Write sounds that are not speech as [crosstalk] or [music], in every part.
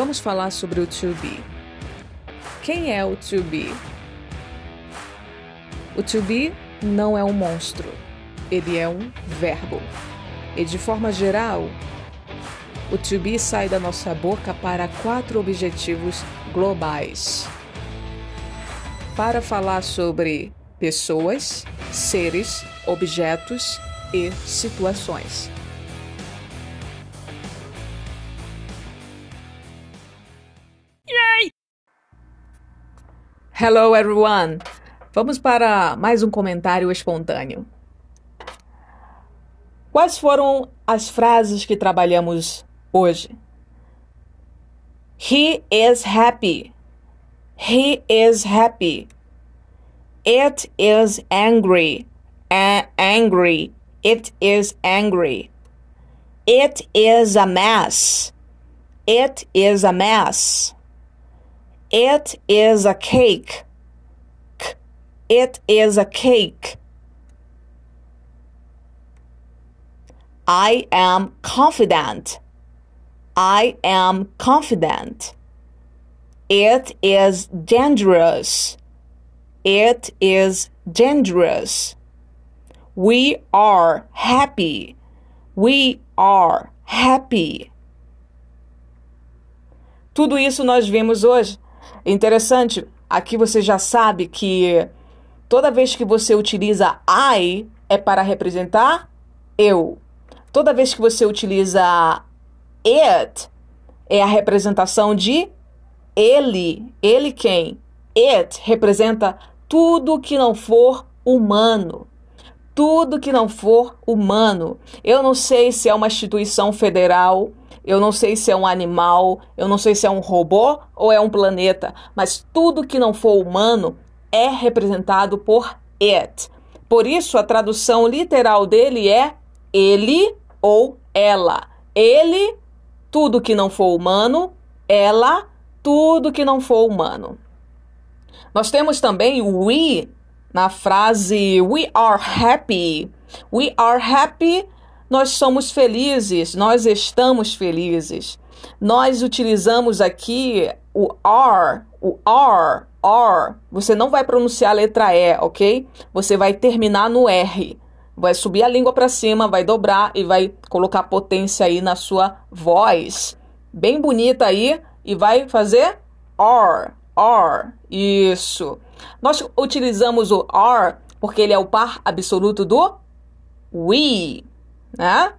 vamos falar sobre o to be. Quem é o to be? O to be não é um monstro, ele é um verbo. E de forma geral, o to be sai da nossa boca para quatro objetivos globais. Para falar sobre pessoas, seres, objetos e situações. Hello everyone! Vamos para mais um comentário espontâneo. Quais foram as frases que trabalhamos hoje? He is happy. He is happy. It is angry. A angry. It is angry. It is a mess. It is a mess. It is a cake. It is a cake. I am confident. I am confident. It is dangerous. It is dangerous. We are happy. We are happy. Tudo isso nós vimos hoje. Interessante, aqui você já sabe que toda vez que você utiliza I é para representar eu. Toda vez que você utiliza it é a representação de ele. Ele quem? It representa tudo que não for humano. Tudo que não for humano. Eu não sei se é uma instituição federal, eu não sei se é um animal, eu não sei se é um robô ou é um planeta, mas tudo que não for humano é representado por it. Por isso, a tradução literal dele é ele ou ela. Ele, tudo que não for humano, ela, tudo que não for humano. Nós temos também o we na frase we are happy. We are happy nós somos felizes, nós estamos felizes. Nós utilizamos aqui o are, o are, are. Você não vai pronunciar a letra E, ok? Você vai terminar no R. Vai subir a língua para cima, vai dobrar e vai colocar potência aí na sua voz. Bem bonita aí e vai fazer are, are. Isso. Nós utilizamos o are porque ele é o par absoluto do we né?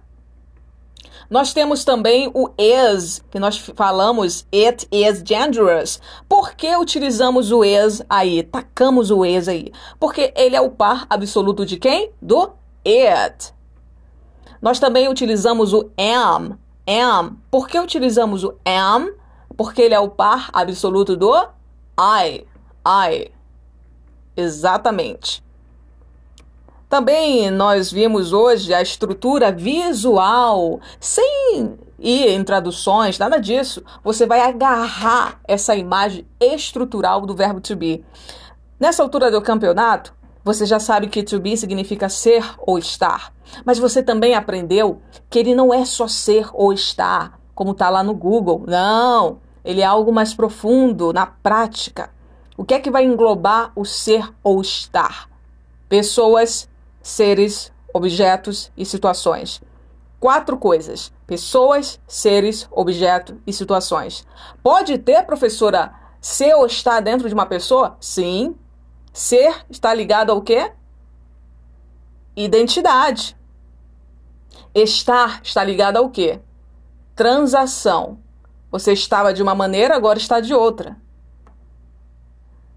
Nós temos também o is, que nós falamos it is dangerous. Por que utilizamos o is aí? Tacamos o is aí? Porque ele é o par absoluto de quem? Do it. Nós também utilizamos o am. Am. Por que utilizamos o am? Porque ele é o par absoluto do I. I. Exatamente. Também nós vimos hoje a estrutura visual, sem ir em traduções, nada disso. Você vai agarrar essa imagem estrutural do verbo to be. Nessa altura do campeonato, você já sabe que to be significa ser ou estar. Mas você também aprendeu que ele não é só ser ou estar, como está lá no Google. Não, ele é algo mais profundo na prática. O que é que vai englobar o ser ou estar? Pessoas, seres, objetos e situações. Quatro coisas: pessoas, seres, objetos e situações. Pode ter, professora, ser ou estar dentro de uma pessoa? Sim. Ser está ligado ao quê? Identidade. Estar está ligado ao quê? Transação. Você estava de uma maneira, agora está de outra.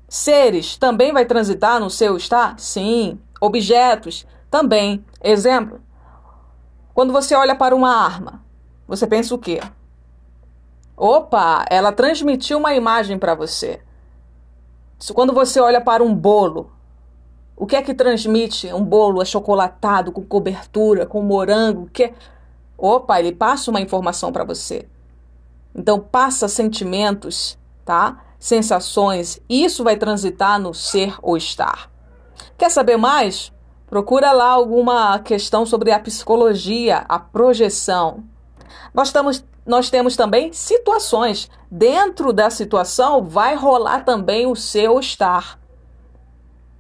Seres também vai transitar no seu estar? Sim objetos também. Exemplo: quando você olha para uma arma, você pensa o quê? Opa, ela transmitiu uma imagem para você. Quando você olha para um bolo, o que é que transmite um bolo achocolatado com cobertura, com morango? Que Opa, ele passa uma informação para você. Então passa sentimentos, tá? Sensações. Isso vai transitar no ser ou estar. Quer saber mais? Procura lá alguma questão sobre a psicologia, a projeção. Nós estamos, nós temos também situações. Dentro da situação vai rolar também o seu estar.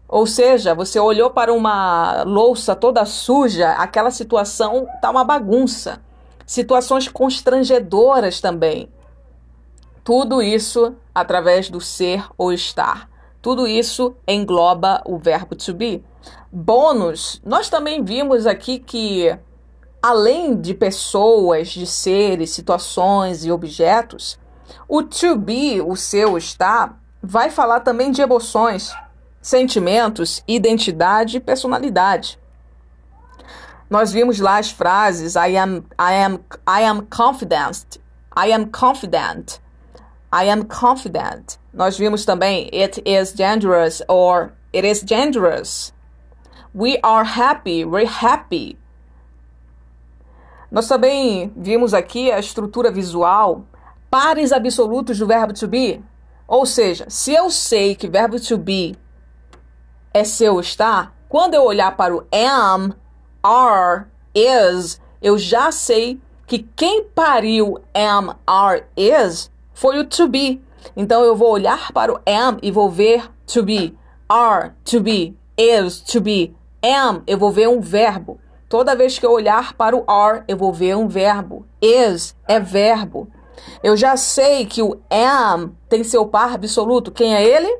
Ou seja, você olhou para uma louça toda suja, aquela situação está uma bagunça. Situações constrangedoras também. Tudo isso através do ser ou estar. Tudo isso engloba o verbo to be. Bônus, nós também vimos aqui que, além de pessoas, de seres, situações e objetos, o to be, o seu estar, vai falar também de emoções, sentimentos, identidade e personalidade. Nós vimos lá as frases I am I am I am confident. I am confident. I am confident. Nós vimos também it is dangerous or it is dangerous. We are happy, we're happy. Nós também vimos aqui a estrutura visual, pares absolutos do verbo to be. Ou seja, se eu sei que verbo to be é seu estar, quando eu olhar para o am, are, is, eu já sei que quem pariu am, are, is foi o to be. Então eu vou olhar para o am e vou ver to be, are, to be, is, to be, am, eu vou ver um verbo. Toda vez que eu olhar para o are, eu vou ver um verbo. Is é verbo. Eu já sei que o am tem seu par absoluto. Quem é ele?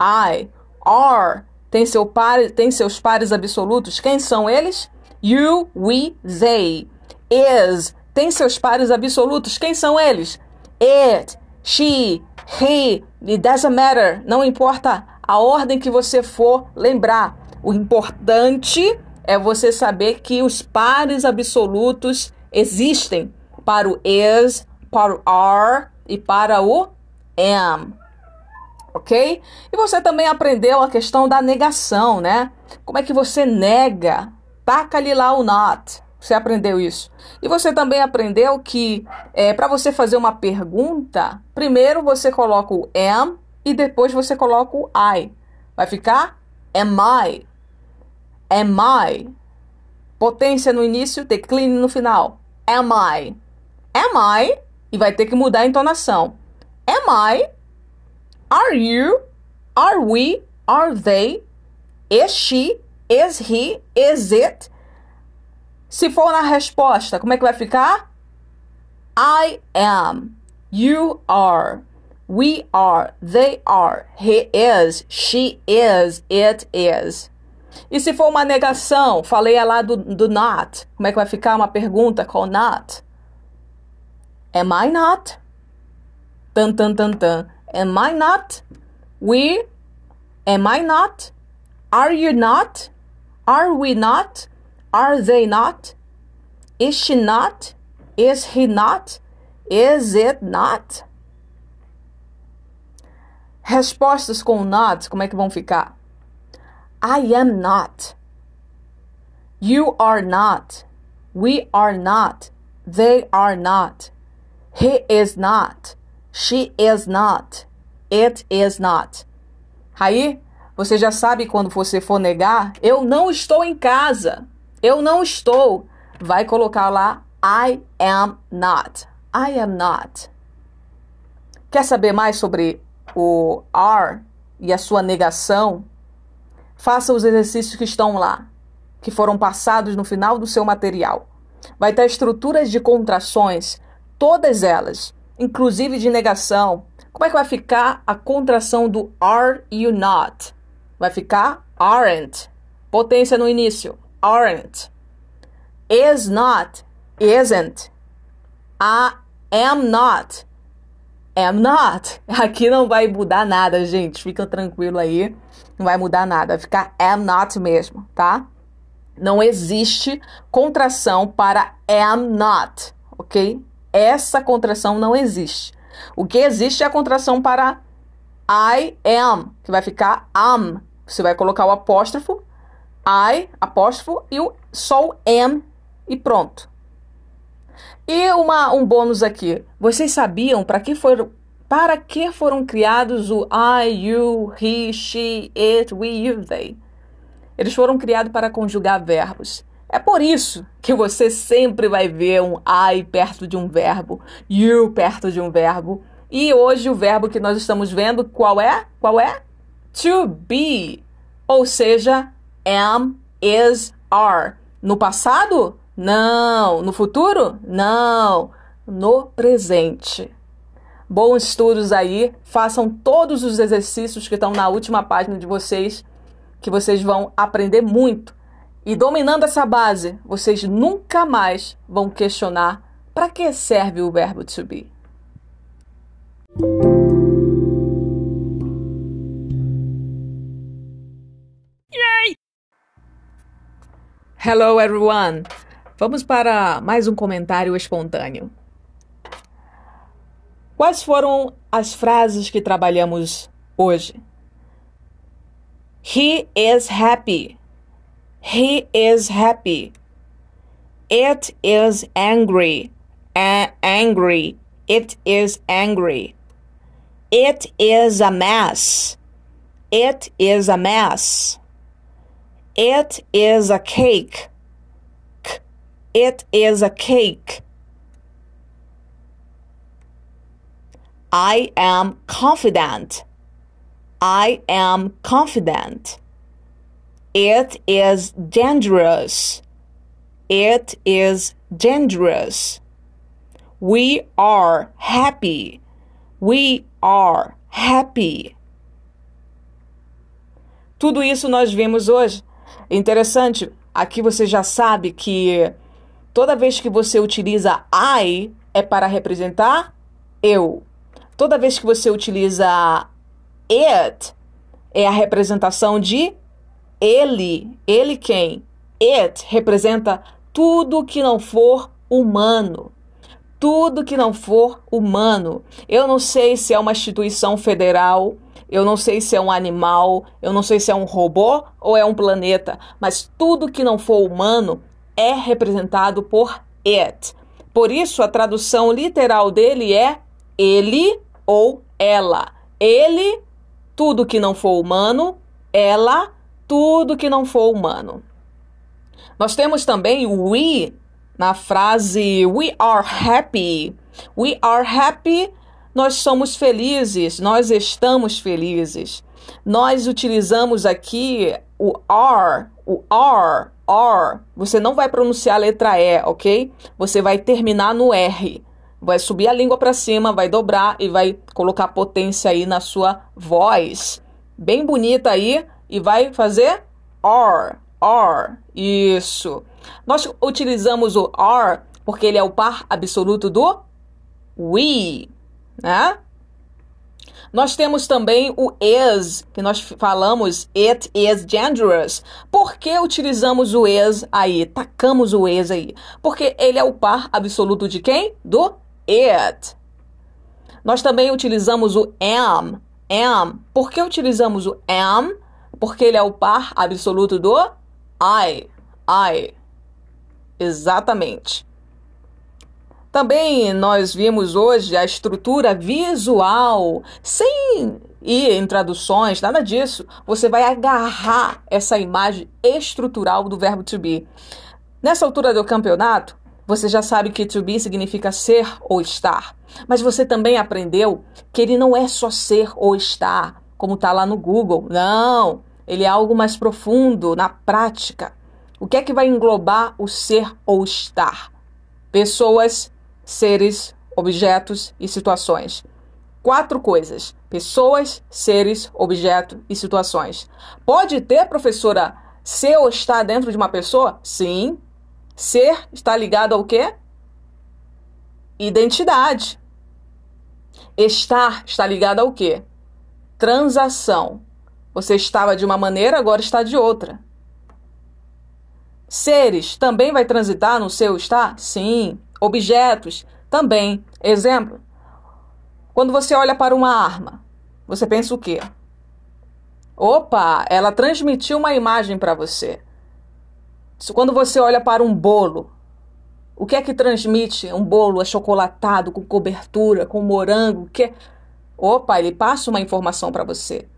I. Are tem, seu par, tem seus pares absolutos. Quem são eles? You, we, they. Is tem seus pares absolutos. Quem são eles? It, she, he. It doesn't matter. Não importa a ordem que você for lembrar. O importante é você saber que os pares absolutos existem para o is, para o are e para o am. Ok? E você também aprendeu a questão da negação, né? Como é que você nega? Taca-lhe lá o not. Você aprendeu isso. E você também aprendeu que é, para você fazer uma pergunta, primeiro você coloca o am e depois você coloca o I. Vai ficar am I? Am I? Potência no início, declínio no final. Am I? Am I? E vai ter que mudar a entonação. Am I? Are you? Are we? Are they? Is she? Is he? Is it? Se for na resposta, como é que vai ficar? I am. You are. We are. They are. He is. She is. It is. E se for uma negação, falei lá do, do not. Como é que vai ficar uma pergunta com not? Am I not? Tan, tan, tan, tan. Am I not? We? Am I not? Are you not? Are we not? Are they not? Is she not? Is he not? Is it not? Respostas com not, como é que vão ficar? I am not. You are not. We are not. They are not. He is not. She is not. It is not. Aí, você já sabe quando você for negar, eu não estou em casa. Eu não estou. Vai colocar lá I am not. I am not. Quer saber mais sobre o are e a sua negação? Faça os exercícios que estão lá, que foram passados no final do seu material. Vai ter estruturas de contrações, todas elas, inclusive de negação. Como é que vai ficar a contração do are you not? Vai ficar aren't. Potência no início. Aren't. Is not. Isn't. I am not. Am not. [laughs] Aqui não vai mudar nada, gente. Fica tranquilo aí. Não vai mudar nada. Vai ficar am not mesmo, tá? Não existe contração para am not, ok? Essa contração não existe. O que existe é a contração para I am, que vai ficar am. Você vai colocar o apóstrofo, I, apóstrofo, e o o am e pronto. E uma, um bônus aqui. Vocês sabiam para que foram para que foram criados o I, you, he, she, it, we, you, they? Eles foram criados para conjugar verbos. É por isso que você sempre vai ver um I perto de um verbo, you perto de um verbo. E hoje o verbo que nós estamos vendo, qual é? Qual é? To be. Ou seja, am, is, are. No passado? Não. No futuro? Não. No presente. Bons estudos aí. Façam todos os exercícios que estão na última página de vocês, que vocês vão aprender muito. E dominando essa base, vocês nunca mais vão questionar para que serve o verbo to be. Hello everyone. Vamos para mais um comentário espontâneo. Quais foram as frases que trabalhamos hoje? He is happy. He is happy. It is angry. A- angry. It is angry. It is a mess. It is a mess. It is a cake. It is a cake. I am confident. I am confident. It is dangerous. It is dangerous. We are happy. We are happy. Tudo isso nós vimos hoje. Interessante, aqui você já sabe que toda vez que você utiliza I é para representar eu. Toda vez que você utiliza it é a representação de ele. Ele quem? It representa tudo que não for humano. Tudo que não for humano. Eu não sei se é uma instituição federal, eu não sei se é um animal, eu não sei se é um robô ou é um planeta, mas tudo que não for humano é representado por it. Por isso, a tradução literal dele é ele ou ela. Ele, tudo que não for humano, ela, tudo que não for humano. Nós temos também o we na frase we are happy. We are happy, nós somos felizes, nós estamos felizes. Nós utilizamos aqui o are, o are, are. Você não vai pronunciar a letra E, ok? Você vai terminar no R. Vai subir a língua para cima, vai dobrar e vai colocar potência aí na sua voz. Bem bonita aí e vai fazer are, are. Isso. Nós utilizamos o are porque ele é o par absoluto do we, né? Nós temos também o is, que nós falamos it is dangerous. Por que utilizamos o is aí? Tacamos o is aí. Porque ele é o par absoluto de quem? Do it. Nós também utilizamos o am, am. Por que utilizamos o am? Porque ele é o par absoluto do I, I. Exatamente. Também nós vimos hoje a estrutura visual, sem ir em traduções, nada disso. Você vai agarrar essa imagem estrutural do verbo to be. Nessa altura do campeonato, você já sabe que to be significa ser ou estar. Mas você também aprendeu que ele não é só ser ou estar, como está lá no Google. Não, ele é algo mais profundo, na prática. O que é que vai englobar o ser ou estar? Pessoas, seres, objetos e situações. Quatro coisas: pessoas, seres, objetos e situações. Pode ter, professora, ser ou estar dentro de uma pessoa? Sim. Ser está ligado ao quê? Identidade. Estar está ligado ao quê? Transação. Você estava de uma maneira, agora está de outra. Seres também vai transitar no seu estar? Sim. Objetos também. Exemplo: quando você olha para uma arma, você pensa o quê? Opa, ela transmitiu uma imagem para você. Quando você olha para um bolo, o que é que transmite um bolo achocolatado, com cobertura, com morango? Que... Opa, ele passa uma informação para você.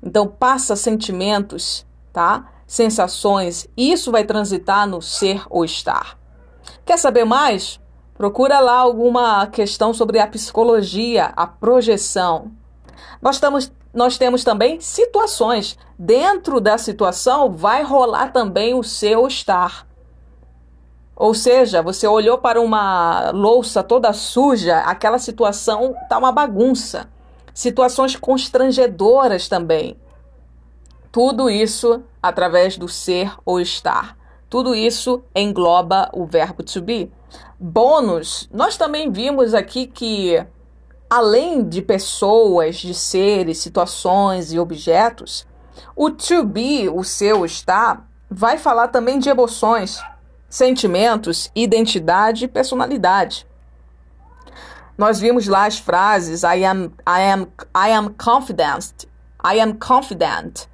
Então, passa sentimentos, tá? sensações, isso vai transitar no ser ou estar. Quer saber mais? Procura lá alguma questão sobre a psicologia, a projeção. Nós, nós temos também situações. Dentro da situação vai rolar também o seu estar. Ou seja, você olhou para uma louça toda suja, aquela situação está uma bagunça. Situações constrangedoras também. Tudo isso através do ser ou estar. Tudo isso engloba o verbo to be. Bônus, nós também vimos aqui que, além de pessoas, de seres, situações e objetos, o to be, o seu estar, vai falar também de emoções, sentimentos, identidade e personalidade. Nós vimos lá as frases I am, I am, I am confident, I am confident,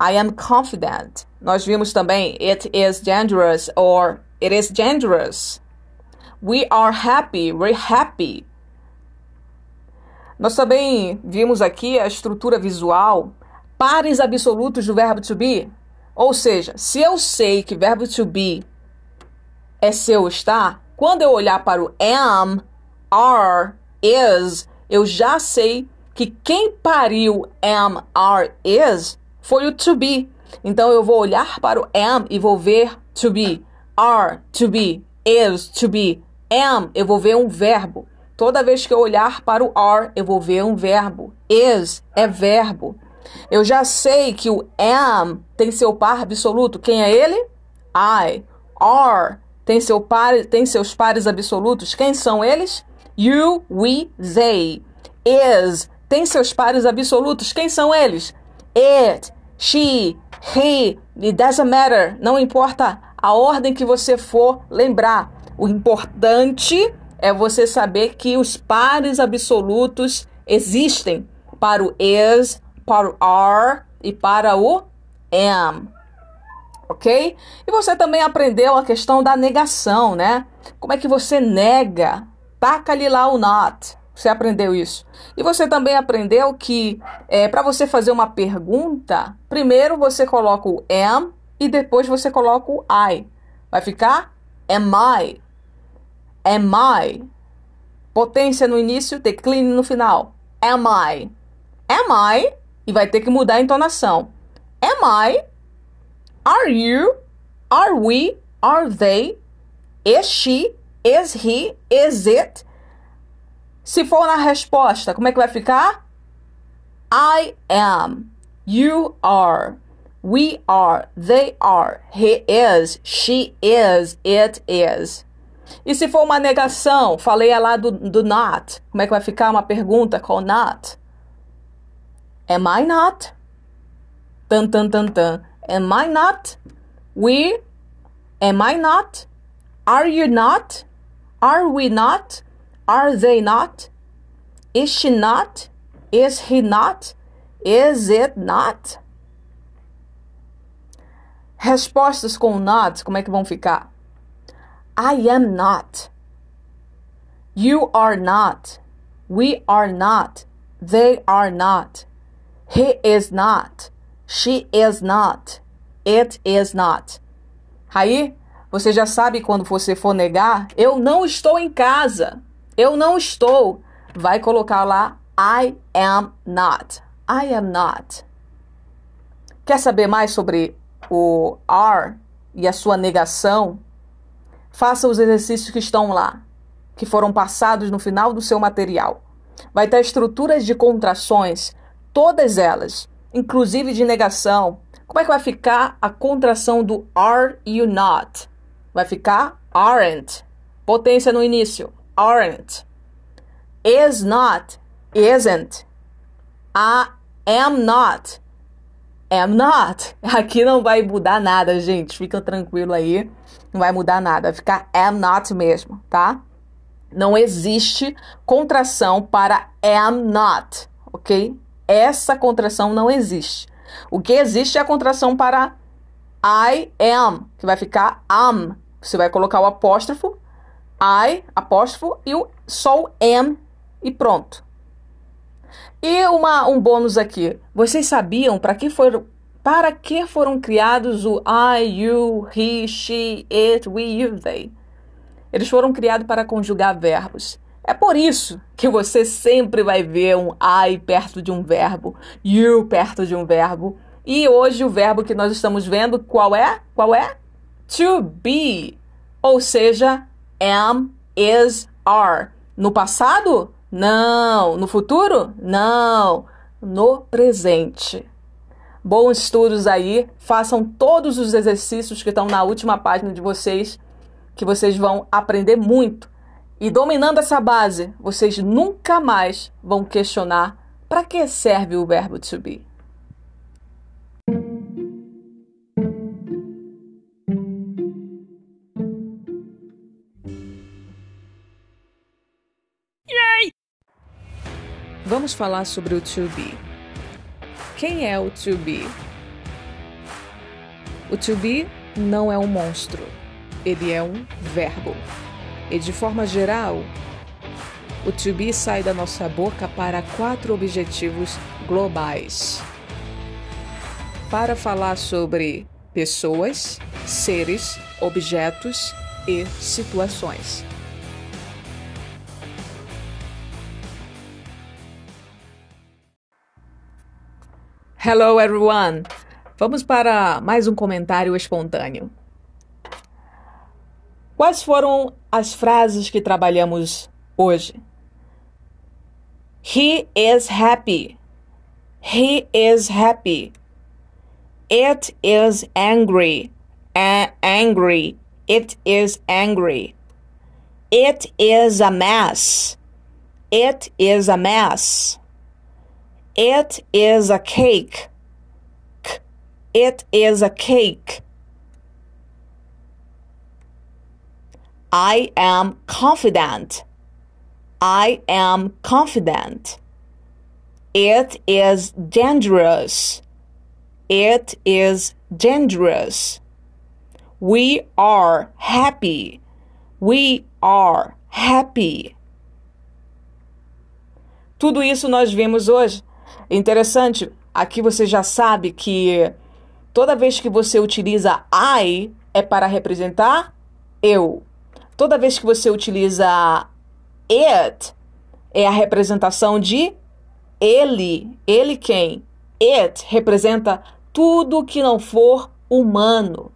I am confident. Nós vimos também it is dangerous or it is dangerous. We are happy, we're happy. Nós também vimos aqui a estrutura visual, pares absolutos do verbo to be. Ou seja, se eu sei que verbo to be é seu estar, quando eu olhar para o am, are, is, eu já sei que quem pariu am, are, is foi o to be. Então eu vou olhar para o am e vou ver to be, are to be, is to be, am, eu vou ver um verbo. Toda vez que eu olhar para o are, eu vou ver um verbo. Is é verbo. Eu já sei que o am tem seu par absoluto. Quem é ele? I. Are tem, seu par, tem seus pares absolutos. Quem são eles? You, we, they. Is tem seus pares absolutos. Quem são eles? It, she, he. It doesn't matter. Não importa a ordem que você for lembrar. O importante é você saber que os pares absolutos existem para o is, para o are e para o am. Ok? E você também aprendeu a questão da negação, né? Como é que você nega? Taca-lhe lá o not. Você aprendeu isso. E você também aprendeu que é, para você fazer uma pergunta, primeiro você coloca o am e depois você coloca o I. Vai ficar am I? Am I? Potência no início, declínio no final. Am I? Am I? E vai ter que mudar a entonação. Am I? Are you? Are we? Are they? Is she? Is he? Is it? Se for na resposta, como é que vai ficar? I am. You are. We are. They are. He is. She is. It is. E se for uma negação, falei lá do, do not. Como é que vai ficar uma pergunta com not? Am I not? Tan, tan, tan, tan. Am I not? We? Am I not? Are you not? Are we not? Are they not? Is she not? Is he not? Is it not? Respostas com not, como é que vão ficar? I am not. You are not. We are not. They are not. He is not. She is not. It is not. Aí, você já sabe quando você for negar, eu não estou em casa. Eu não estou. Vai colocar lá I am not. I am not. Quer saber mais sobre o are e a sua negação? Faça os exercícios que estão lá, que foram passados no final do seu material. Vai ter estruturas de contrações, todas elas, inclusive de negação. Como é que vai ficar a contração do are you not? Vai ficar aren't. Potência no início. Aren't. Is not. Isn't. I am not. Am not. [laughs] Aqui não vai mudar nada, gente. Fica tranquilo aí não vai mudar nada, vai ficar am not mesmo, tá? Não existe contração para am not, ok? Essa contração não existe. O que existe é a contração para I am, que vai ficar am. Você vai colocar o apóstrofo, I, apóstrofo, e o sou am, e pronto. E uma, um bônus aqui. Vocês sabiam para que, for, Para que foram criados o I, you, he, she, it, we, you, they? Eles foram criados para conjugar verbos. É por isso que você sempre vai ver um I perto de um verbo, you perto de um verbo. E hoje o verbo que nós estamos vendo, qual é? Qual é? To be. Ou seja, am, is, are. No passado? Não. No futuro? Não. No presente. Bons estudos aí. Façam todos os exercícios que estão na última página de vocês, que vocês vão aprender muito. E dominando essa base, vocês nunca mais vão questionar para que serve o verbo to be. Vamos falar sobre o to be. Quem é o to be? O to be não é um monstro, ele é um verbo. E de forma geral, o to be sai da nossa boca para quatro objetivos globais. Para falar sobre pessoas, seres, objetos e situações. Hello everyone! Vamos para mais um comentário espontâneo. Quais foram as frases que trabalhamos hoje? He is happy. He is happy. It is angry. A angry. It is angry. It is a mess. It is a mess. It is a cake. It is a cake. I am confident. I am confident. It is dangerous. It is dangerous. We are happy. We are happy. Tudo isso nós vimos hoje. Interessante, aqui você já sabe que toda vez que você utiliza I é para representar eu. Toda vez que você utiliza it é a representação de ele. Ele quem? It representa tudo que não for humano.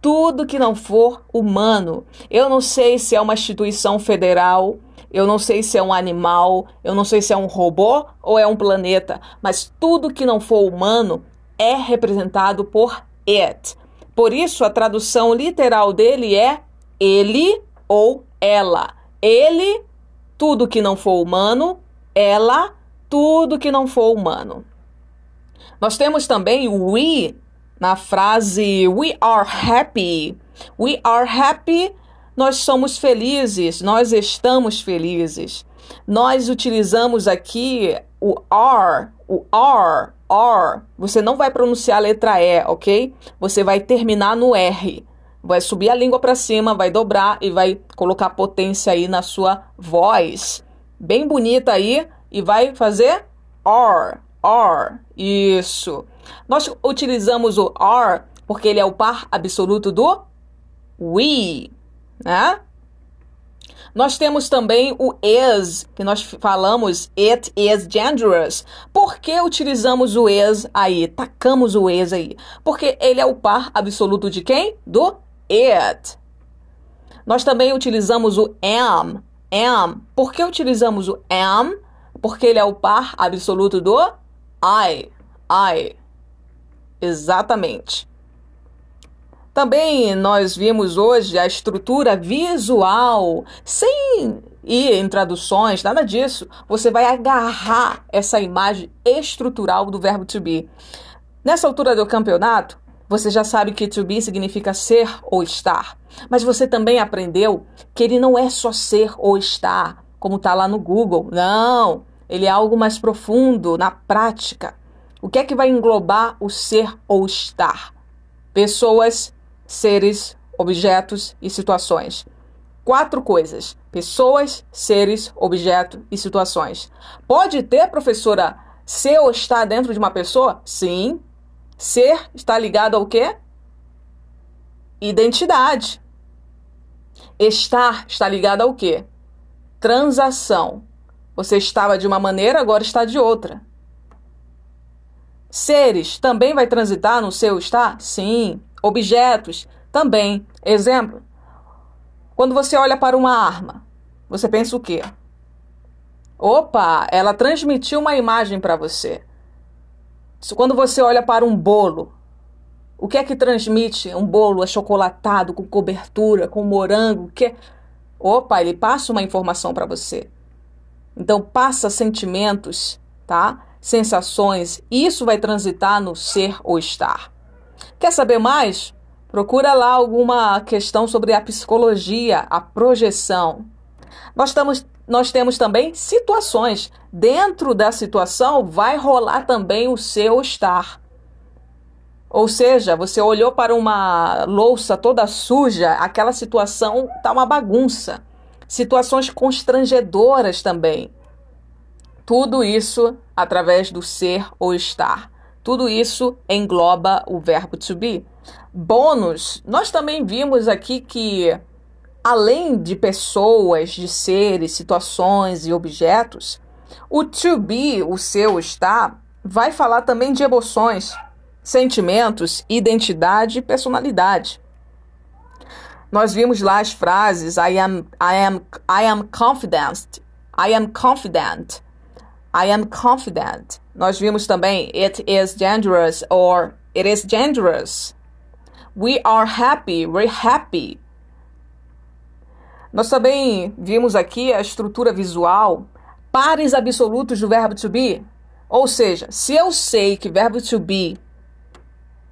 Tudo que não for humano. Eu não sei se é uma instituição federal eu não sei se é um animal, eu não sei se é um robô ou é um planeta, mas tudo que não for humano é representado por it. Por isso, a tradução literal dele é ele ou ela. Ele, tudo que não for humano, ela, tudo que não for humano. Nós temos também o we na frase we are happy. We are happy nós somos felizes, nós estamos felizes. Nós utilizamos aqui o are, o are, are. Você não vai pronunciar a letra E, ok? Você vai terminar no R. Vai subir a língua para cima, vai dobrar e vai colocar potência aí na sua voz. Bem bonita aí e vai fazer are, are. Isso. Nós utilizamos o are porque ele é o par absoluto do we né? Nós temos também o is, que nós falamos it is dangerous. Por que utilizamos o is aí? Tacamos o is aí. Porque ele é o par absoluto de quem? Do it. Nós também utilizamos o am. Am. Por que utilizamos o am? Porque ele é o par absoluto do I. I. Exatamente. Também nós vimos hoje a estrutura visual, sem ir em traduções, nada disso. Você vai agarrar essa imagem estrutural do verbo to be. Nessa altura do campeonato, você já sabe que to be significa ser ou estar. Mas você também aprendeu que ele não é só ser ou estar, como está lá no Google. Não, ele é algo mais profundo na prática. O que é que vai englobar o ser ou estar? Pessoas, seres, objetos e situações. Quatro coisas: pessoas, seres, objeto e situações. Pode ter, professora, ser ou estar dentro de uma pessoa? Sim. Ser está ligado ao quê? Identidade. Estar está ligado ao quê? Transação. Você estava de uma maneira, agora está de outra. Seres também vai transitar no seu estar? Sim. Objetos também. Exemplo: quando você olha para uma arma, você pensa o quê? Opa, ela transmitiu uma imagem para você. Quando você olha para um bolo, o que é que transmite um bolo achocolatado com cobertura, com morango? Que Opa, ele passa uma informação para você. Então passa sentimentos, tá? Sensações, isso vai transitar no ser ou estar. Quer saber mais? Procura lá alguma questão sobre a psicologia, a projeção. Nós, nós temos também situações. Dentro da situação vai rolar também o seu estar. Ou seja, você olhou para uma louça toda suja, aquela situação está uma bagunça. Situações constrangedoras também. Tudo isso através do ser ou estar. Tudo isso engloba o verbo to be. Bônus, nós também vimos aqui que, além de pessoas, de seres, situações e objetos, o to be, o seu estar, vai falar também de emoções sentimentos, identidade e personalidade. Nós vimos lá as frases I am I am I am confident. I am confident. I am confident. Nós vimos também it is dangerous or it is dangerous. We are happy, we're happy. Nós também vimos aqui a estrutura visual, pares absolutos do verbo to be. Ou seja, se eu sei que verbo to be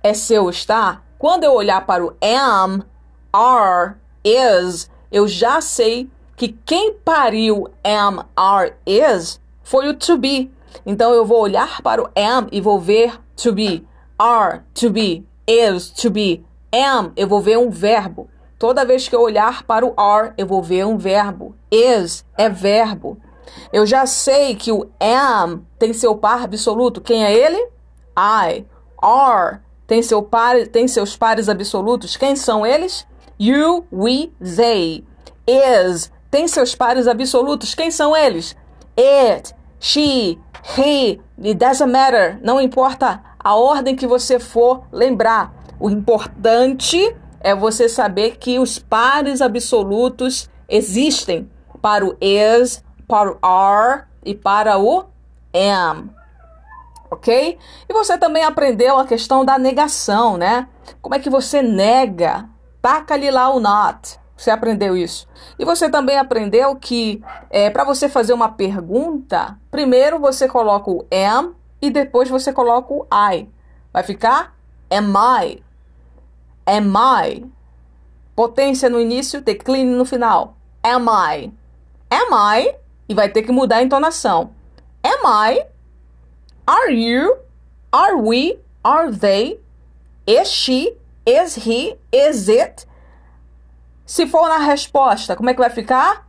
é seu estar, quando eu olhar para o am, are, is, eu já sei que quem pariu am, are, is foi o to be. Então eu vou olhar para o am e vou ver to be, are, to be, is, to be, am, eu vou ver um verbo. Toda vez que eu olhar para o are, eu vou ver um verbo. Is é verbo. Eu já sei que o am tem seu par absoluto. Quem é ele? I. Are tem, seu par, tem seus pares absolutos. Quem são eles? You, we, they. Is tem seus pares absolutos. Quem são eles? It, she, he. It doesn't matter. Não importa a ordem que você for lembrar. O importante é você saber que os pares absolutos existem para o is, para o are e para o am ok? E você também aprendeu a questão da negação, né? Como é que você nega? Taca-lhe lá o not. Você aprendeu isso. E você também aprendeu que é, para você fazer uma pergunta, primeiro você coloca o am e depois você coloca o I. Vai ficar am I? Am I? Potência no início, declínio no final. Am I? Am I? E vai ter que mudar a entonação. Am I? Are you? Are we? Are they? Is she? Is he? Is it? Se for na resposta, como é que vai ficar?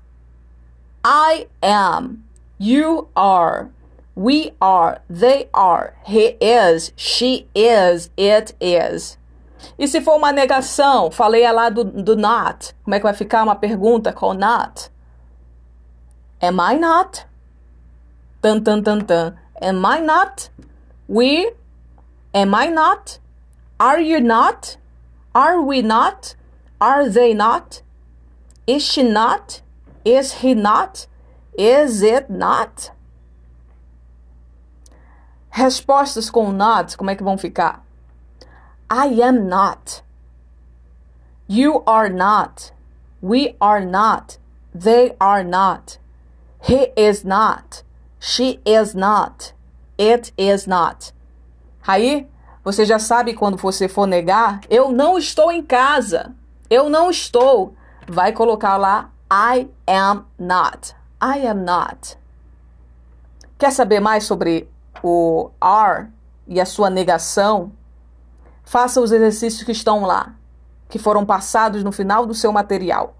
I am. You are. We are. They are. He is. She is. It is. E se for uma negação, falei lá do, do not. Como é que vai ficar uma pergunta com not? Am I not? Tan, tan, tan, tan. Am I not? We? Am I not? Are you not? Are we not? Are they not? Is she not? Is he not? Is it not? Respostas com not, como é que vão ficar? I am not. You are not. We are not. They are not. He is not. She is not. It is not. Aí, você já sabe quando você for negar, eu não estou em casa. Eu não estou. Vai colocar lá I am not. I am not. Quer saber mais sobre o are e a sua negação? Faça os exercícios que estão lá, que foram passados no final do seu material.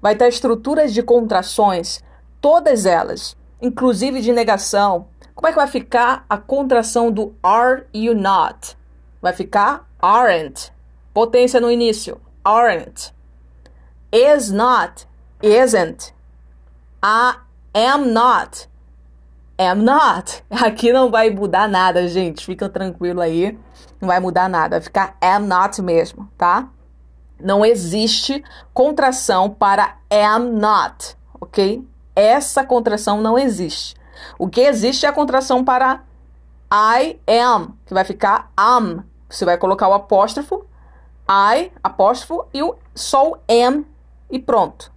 Vai ter estruturas de contrações, todas elas inclusive de negação. Como é que vai ficar a contração do are you not? vai ficar aren't. Potência no início. Aren't. Is not. Isn't. I am not. Am not. [laughs] Aqui não vai mudar nada, gente. Fica tranquilo aí. Não vai mudar nada. Vai ficar am not mesmo, tá? Não existe contração para am not, ok? Essa contração não existe. O que existe é a contração para I am, que vai ficar am. Você vai colocar o apóstrofo, I, apóstrofo, e o só am e pronto.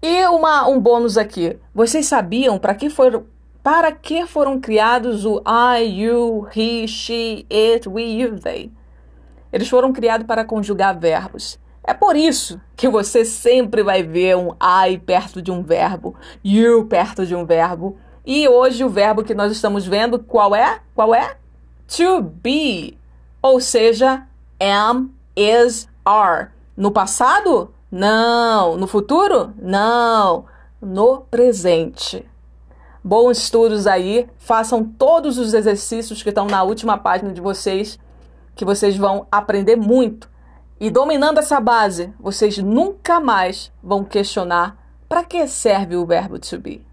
E uma, um bônus aqui. Vocês sabiam para que foram para que foram criados o I, you, he, she, it, we, you, they? Eles foram criados para conjugar verbos. É por isso que você sempre vai ver um I perto de um verbo, you perto de um verbo. E hoje o verbo que nós estamos vendo, qual é? Qual é? To be. Ou seja, am, is, are. No passado? Não. No futuro? Não. No presente. Bons estudos aí. Façam todos os exercícios que estão na última página de vocês, que vocês vão aprender muito. E dominando essa base, vocês nunca mais vão questionar para que serve o verbo to be.